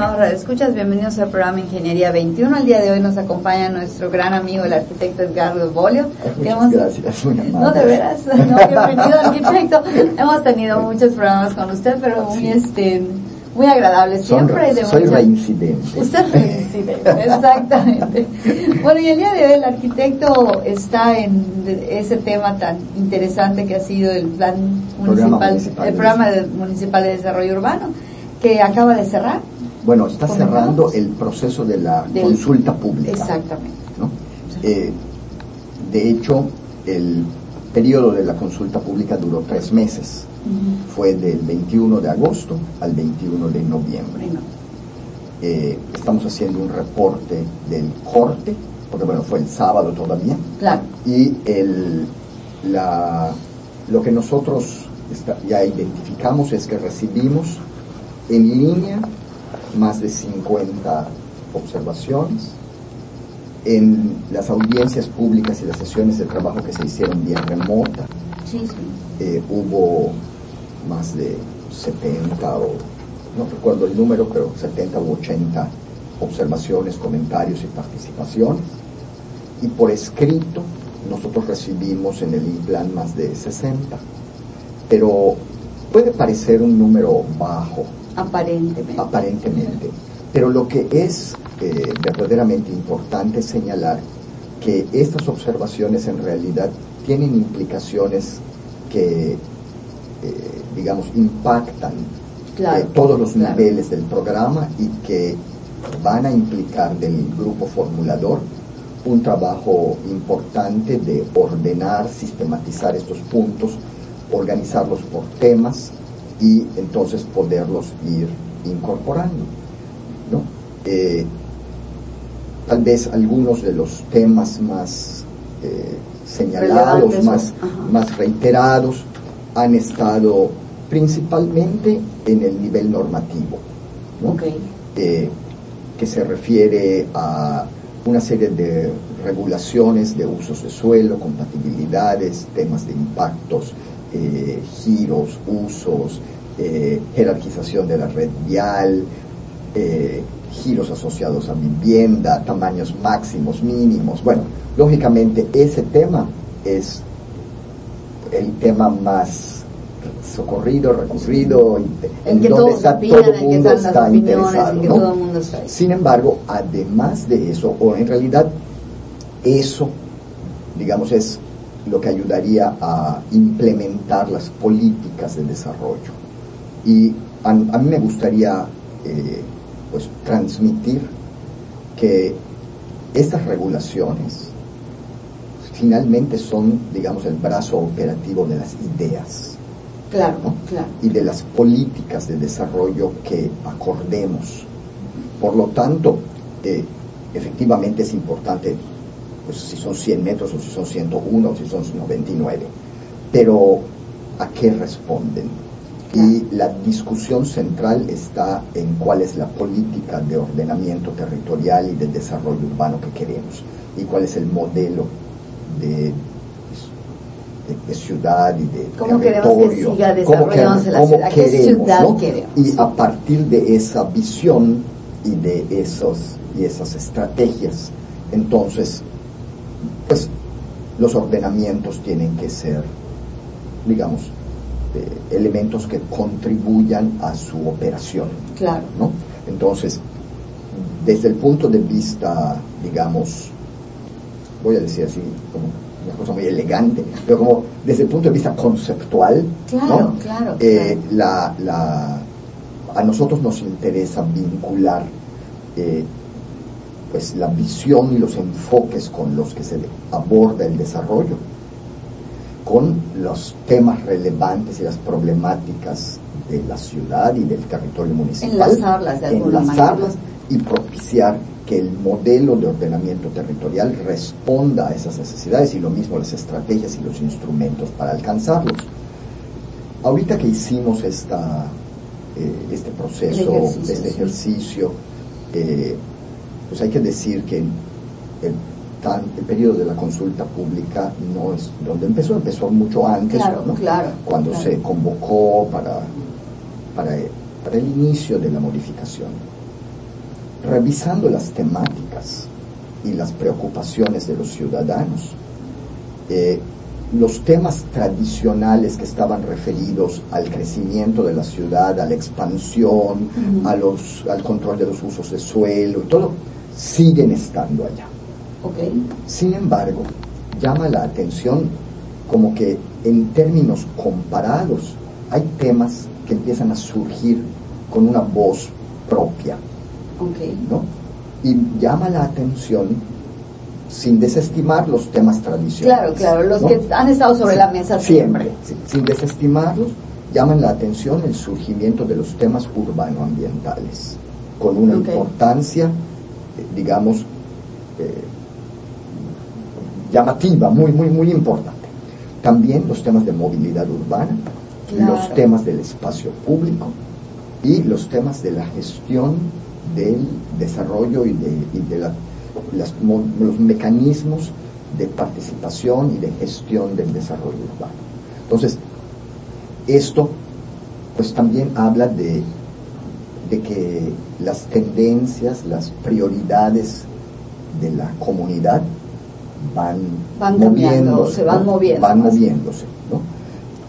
Estimados escuchas, bienvenidos al programa Ingeniería 21. El día de hoy nos acompaña nuestro gran amigo, el arquitecto Edgardo Bolio. Muchas gracias, muy amable. No, de veras, no, bienvenido arquitecto. Hemos tenido muchos programas con usted, pero muy este muy agradable siempre. Son, soy reincidente. Usted es reincidente, exactamente. Bueno, y el día de hoy el arquitecto está en ese tema tan interesante que ha sido el plan Programa municipal, el programa de- municipal de desarrollo urbano, que acaba de cerrar. Bueno, está cerrando el proceso de la Del- consulta pública. Exactamente. ¿no? Eh, de hecho, el periodo de la consulta pública duró tres meses. Fue del 21 de agosto al 21 de noviembre. Eh, estamos haciendo un reporte del corte, porque bueno, fue el sábado todavía. claro. y el, la, lo que nosotros está- ya identificamos es que recibimos en línea más de 50 observaciones en las audiencias públicas y las sesiones de trabajo que se hicieron vía remota Sí, sí. eh, hubo más de 70 o no recuerdo el número, pero 70 u 80 observaciones, comentarios y participaciones. Y por escrito nosotros recibimos en el IPLAN más de 60. Pero puede parecer un número bajo, Aparentemente. aparentemente. Pero lo que es eh, verdaderamente importante es señalar que estas observaciones en realidad tienen implicaciones que, eh, digamos, impactan Claro, eh, todos los claro. niveles del programa y que van a implicar del grupo formulador un trabajo importante de ordenar, sistematizar estos puntos, organizarlos por temas y entonces poderlos ir incorporando. ¿no? Eh, tal vez algunos de los temas más eh, señalados, Relevantes, más, reiterados, han estado principalmente en el nivel normativo. Eh, que se refiere a una serie de regulaciones de usos de suelo, compatibilidades, temas de impactos, eh, giros, usos, eh, jerarquización de la red vial, eh, giros asociados a vivienda, tamaños máximos, mínimos. Bueno, lógicamente ese tema es el tema más socorrido, recurrido, En que donde está opinan, todo el mundo está interesado. ¿no? todo mundo está. Sin embargo, además de eso, o en realidad eso, digamos, es lo que ayudaría a implementar las políticas de desarrollo. Y a, a mí me gustaría eh, pues, transmitir que estas regulaciones finalmente son, digamos, el brazo operativo de las ideas Claro, ¿no? claro. y de las políticas de desarrollo que acordemos. Por lo tanto, eh, efectivamente es importante, pues si son 100 metros o si son 101 o si son 99, pero ¿a qué responden? Y la discusión central está en cuál es la política de ordenamiento territorial y de desarrollo urbano que queremos y cuál es el modelo de, de- de ciudad y de ¿Cómo queremos que territorio. siga cómo desarrollándose la cómo ciudad? ¿Qué queremos, ciudad ¿no? queremos? Y a partir de esa visión y de esos y esas estrategias, entonces, pues los ordenamientos tienen que ser, digamos, eh, elementos que contribuyan a su operación. Claro. ¿no? Entonces, desde el punto de vista, digamos, voy a decir así, como una cosa muy elegante, pero como desde el punto de vista conceptual, Claro, ¿no? claro, Eh, claro. la, la, a nosotros nos interesa vincular eh, pues la visión y los enfoques con los que se aborda el desarrollo con los temas relevantes y las problemáticas de la ciudad y del territorio municipal. Enlazarlas de alguna enlazarlas y propiciar que el modelo de ordenamiento territorial responda a esas necesidades y lo mismo las estrategias y los instrumentos para alcanzarlos. ahorita que hicimos esta, eh, este proceso, ejercicio, este ejercicio, eh, pues hay que decir que el, tan, el periodo de la consulta pública no es donde empezó, empezó mucho antes, Claro, ¿no? claro, cuando claro. se convocó para, para, para el inicio de la modificación. Revisando las temáticas y las preocupaciones de los ciudadanos, eh, los temas tradicionales que estaban referidos al crecimiento de la ciudad, a la expansión, a los, al control de los usos de suelo y todo, siguen estando allá. Ok. Sin embargo, llama la atención como que en términos comparados hay temas que empiezan a surgir con una voz propia, Ok. ¿no? Y llama la atención sin desestimar los temas tradicionales. Claro, claro, los ¿no? que han estado sobre Sí, la mesa siempre. sí, sin desestimarlos, llaman la atención el surgimiento de los temas urbanoambientales, con una importancia, digamos, eh, llamativa, muy, muy, muy importante. También los temas de movilidad urbana, Claro. los temas del espacio público y los temas de la gestión del desarrollo y de, y de la- las los mecanismos de participación y de gestión del desarrollo urbano. Entonces, esto pues también habla de, de que las tendencias, las prioridades de la comunidad van, Van cambiando, se van moviendo. Van moviéndose, ¿no?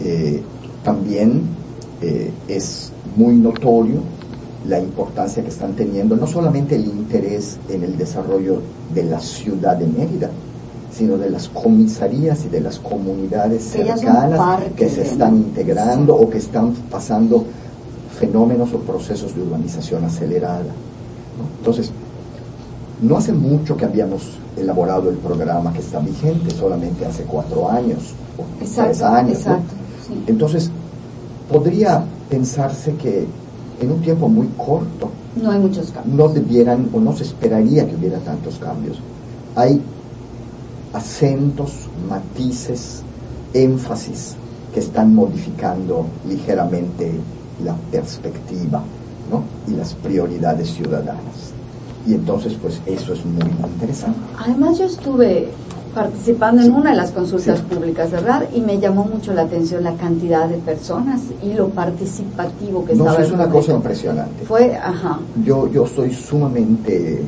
Eh, también eh, es muy notorio la importancia que están teniendo, no solamente el interés en el desarrollo de la ciudad de Mérida, sino de las comisarías y de las comunidades cercanas que se están integrando o que están pasando fenómenos o procesos de urbanización acelerada. ¿no? Entonces, no hace mucho que habíamos elaborado el programa que está vigente, solamente hace cuatro años o tres Exacto, años. ¿no? exacto. sí. Entonces, podría pensarse que en un tiempo muy corto No hay muchos cambios. no debieran o no se esperaría que hubiera tantos cambios. Hay acentos, matices, énfasis que están modificando ligeramente la perspectiva ¿no? y las prioridades ciudadanas. Y entonces, pues eso es muy interesante. Además, yo estuve participando en una de las consultas Sí. públicas, ¿verdad? Y me llamó mucho la atención la cantidad de personas y lo participativo que No, estaba es el una momento. cosa impresionante. Fue, ajá, yo, yo estoy sumamente,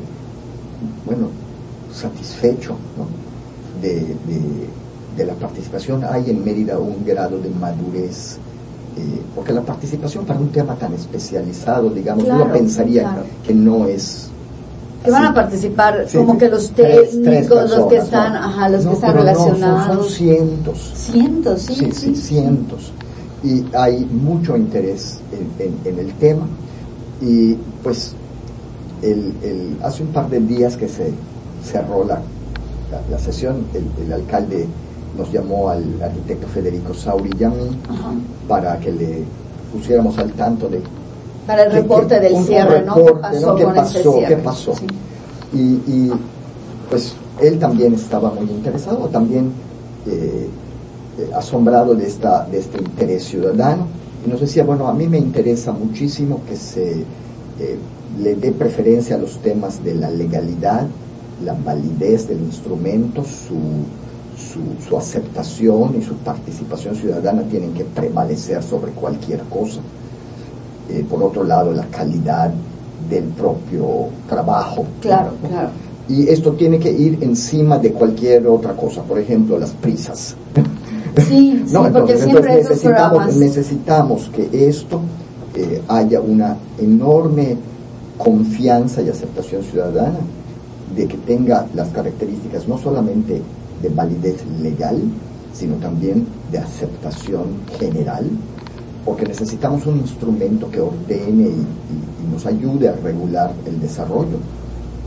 bueno, satisfecho ¿no? de, de- de la participación. Hay en Mérida un grado de madurez, eh, porque la participación para un tema tan especializado, digamos, uno pensaría claro. que no es... que van a participar Sí, como que los tres- técnicos, tres los que personas, están, ¿no? ajá, los No, que están pero no, son- relacionados. son cientos. Cientos, sí, sí, sí, cientos. Y hay mucho interés en, en- en el tema. Y pues el, el- hace un par de días que se cerró la, la, la sesión, el, el alcalde nos llamó al arquitecto Federico Sauri y a mí Ajá. para que le pusiéramos al tanto de Para el que- reporte que- del un- un cierre, ¿no? ¿Qué reporte, pasó ¿no? ¿Qué con pasó? ese cierre? ¿Qué pasó? Sí. y, y, pues él también estaba muy interesado, también eh, eh, asombrado de, esta, de este interés ciudadano y nos decía, bueno, a mí me interesa muchísimo que se eh, le dé preferencia a los temas de la legalidad, la validez del instrumento, su, su, su aceptación y su participación ciudadana tienen que prevalecer sobre cualquier cosa. Eh, por otro lado, la calidad del propio trabajo. Claro, claro. Y esto tiene que ir encima de cualquier otra cosa, por ejemplo, las prisas. Sí, sí, porque siempre esos necesitamos, programas- necesitamos que esto eh, haya una enorme confianza y aceptación ciudadana de que tenga las características no solamente de validez legal, sino también de aceptación general, porque necesitamos un instrumento que ordene y, y- y nos ayude a regular el desarrollo,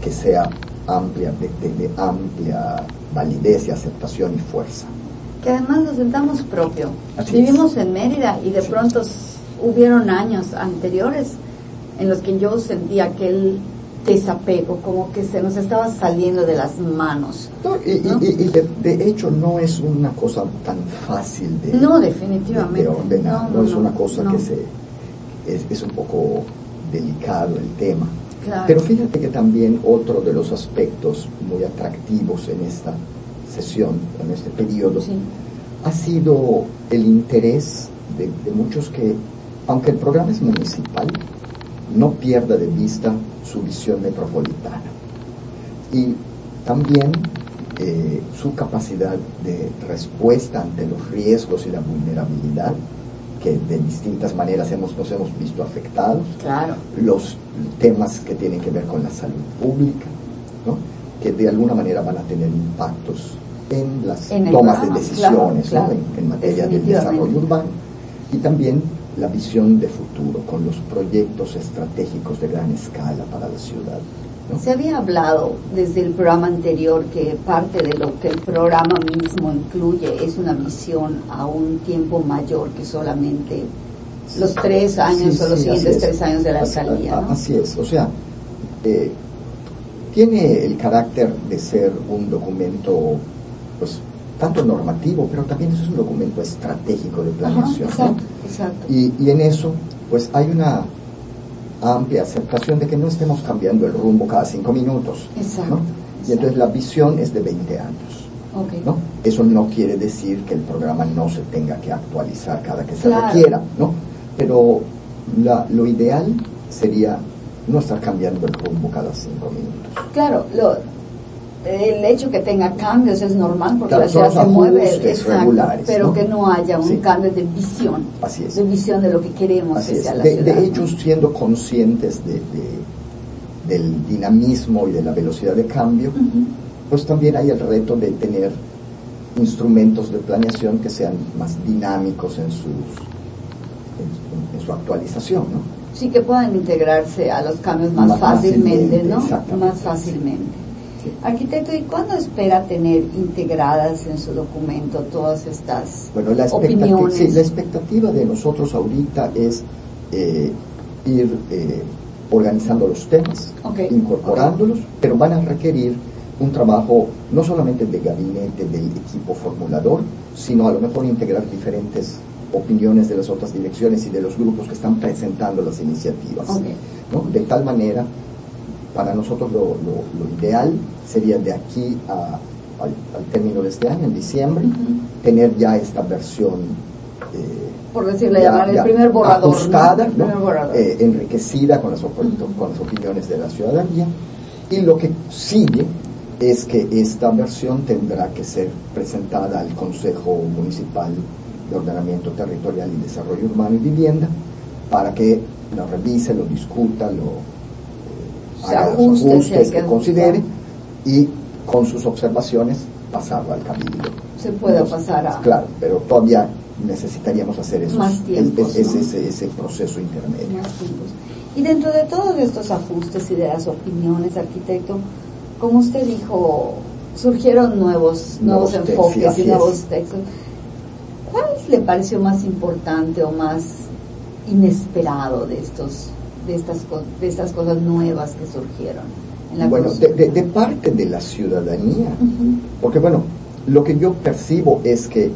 que sea amplia, de, de- de amplia validez y aceptación y fuerza. Que además nos sentamos propio. Así Vivimos es. en Mérida y de Sí. pronto hubieron años anteriores en los que yo sentía aquel desapego, como que se nos estaba saliendo de las manos. y, de, hecho no es una cosa tan fácil de, no, definitivamente. ordenar, no, es una cosa que se es, un poco delicado el tema. Pero fíjate que también otro de los aspectos muy atractivos en esta sesión, en este periodo, ha sido el interés de, de muchos que, aunque el programa es municipal, no pierda de vista su visión metropolitana y también eh, su capacidad de respuesta ante los riesgos y la vulnerabilidad que de distintas maneras hemos, nos hemos visto afectados, claro. los temas que tienen que ver con la salud pública, ¿no? que de alguna manera van a tener impactos en las tomas de decisiones En, materia de desarrollo urbano. Y también la visión de futuro, con los proyectos estratégicos de gran escala para la ciudad. Se había hablado desde el programa anterior que parte de lo que el programa mismo incluye es una visión a un tiempo mayor que solamente los tres años o los siguientes tres años de la alcaldía. Así es, o sea, eh, tiene el carácter de ser un documento pues tanto normativo, pero también es un documento estratégico de planeación. Y, en eso, pues hay una amplia aceptación de que no estemos cambiando el rumbo cada cinco minutos. Y entonces la visión es de 20 años. ¿no? Eso no quiere decir que el programa no se tenga que actualizar cada que se requiera, ¿no? pero lo ideal sería no estar cambiando el rumbo cada cinco minutos. Claro, lo, el hecho que tenga cambios es normal porque la ciudad se mueve pero que no haya un cambio de visión de visión de lo que queremos que sea la de, ciudad. de hecho siendo conscientes de, del dinamismo y de la velocidad de cambio pues también hay el reto de tener instrumentos de planeación que sean más dinámicos en sus en, su actualización ¿no? sí que puedan integrarse a los cambios más, fácilmente, ¿no? Más fácilmente. Arquitecto, ¿y cuándo espera tener integradas en su documento todas estas bueno, la opiniones? Sí, la expectativa de nosotros ahorita es eh, ir eh, organizando los temas, incorporándolos, pero van a requerir un trabajo no solamente de gabinete del equipo formulador, sino a lo mejor integrar diferentes opiniones de las otras direcciones y de los grupos que están presentando las iniciativas. ¿no? De tal manera para nosotros lo, ideal sería de aquí al, término de este año, en diciembre, tener ya esta versión. Eh, por decirle llamar el primer borrador. Ajustada, eh, enriquecida con las, con las opiniones de la ciudadanía. Y lo que sigue es que esta versión tendrá que ser presentada al Consejo Municipal de Ordenamiento Territorial y Desarrollo Urbano y Vivienda para que lo revise, lo discuta, lo haga los ajustes que considere y con sus observaciones pasarlo al cabildo. Se puede pasar a... Claro, pero todavía necesitaríamos hacer eso más ese, ese, proceso intermedio. Y dentro de todos estos ajustes y de las opiniones, arquitecto, como usted dijo, surgieron nuevos, nuevos, enfoques y nuevos textos. ¿Cuál le pareció más importante o más inesperado de estos de estas, de estas cosas nuevas que surgieron? bueno, de, parte de la ciudadanía, porque bueno, lo que yo percibo es que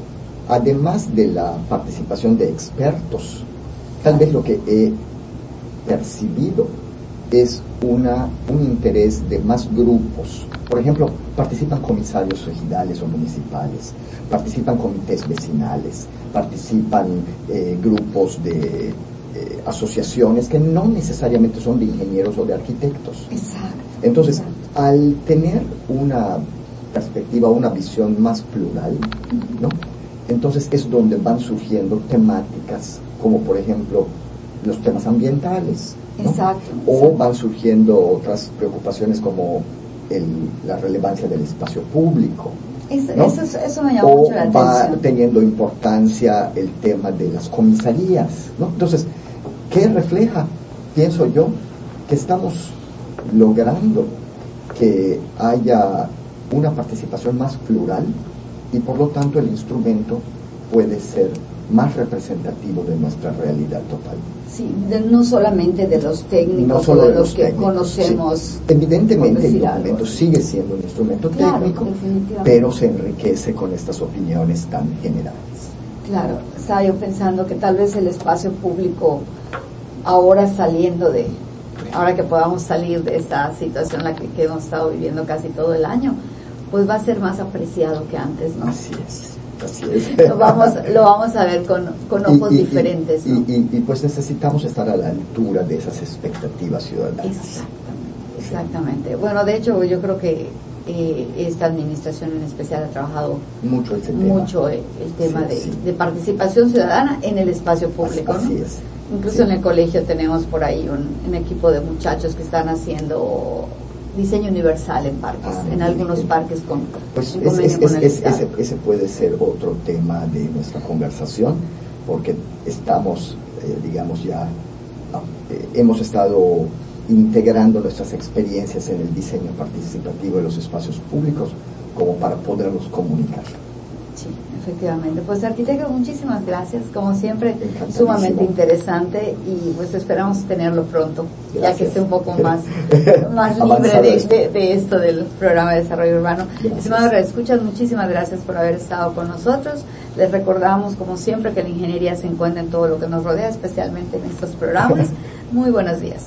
además de la participación de expertos, tal vez lo que he percibido es una, un interés de más grupos. Por ejemplo, participan comisarios regionales o municipales, participan comités vecinales, participan eh, grupos de eh, asociaciones que no necesariamente son de ingenieros o de arquitectos. Exacto. Entonces, al tener una perspectiva, una visión más plural, ¿no? Entonces es donde van surgiendo temáticas como por ejemplo los temas ambientales. Exacto. O van surgiendo otras preocupaciones como el, la relevancia del espacio público. Eso, me llamó mucho la atención. va teniendo importancia el tema de las comisarías. ¿no? Entonces, ¿Qué refleja? Pienso yo que estamos logrando que haya una participación más plural y por lo tanto el instrumento puede ser más representativo de nuestra realidad total. Sí, no solamente de los técnicos o de, los, que conocemos. Evidentemente el documento sigue siendo un instrumento técnico, pero se enriquece con estas opiniones tan generales. Claro, estaba yo pensando que tal vez el espacio público ahora saliendo de, ahora que podamos salir de esta situación en la que, hemos estado viviendo casi todo el año, pues va a ser más apreciado que antes, ¿no? Así es. Así es. Lo vamos, lo vamos a ver con, con ojos diferentes. ¿no? Y, y, pues necesitamos estar a la altura de esas expectativas ciudadanas. Exactamente. Exactamente. Bueno, de hecho, yo creo que eh, esta administración en especial ha trabajado mucho, el tema, mucho el, tema de, participación ciudadana en el espacio público. Así, es. Incluso en el colegio tenemos por ahí un, un, equipo de muchachos que están haciendo diseño universal en parques, ah, en algunos parques con, pues ese, ese, puede ser otro tema de nuestra conversación, porque estamos, eh, digamos, ya eh, hemos estado integrando nuestras experiencias en el diseño participativo de los espacios públicos como para poderlos comunicar. Efectivamente. Pues arquitecto, muchísimas gracias, como siempre, sumamente interesante y pues esperamos tenerlo pronto, ya que esté un poco más, más libre de, de, esto del programa de desarrollo urbano. Estimados escuchas, muchísimas gracias por haber estado con nosotros. Les recordamos, como siempre, que la ingeniería se encuentra en todo lo que nos rodea, especialmente en estos programas. Muy buenos días.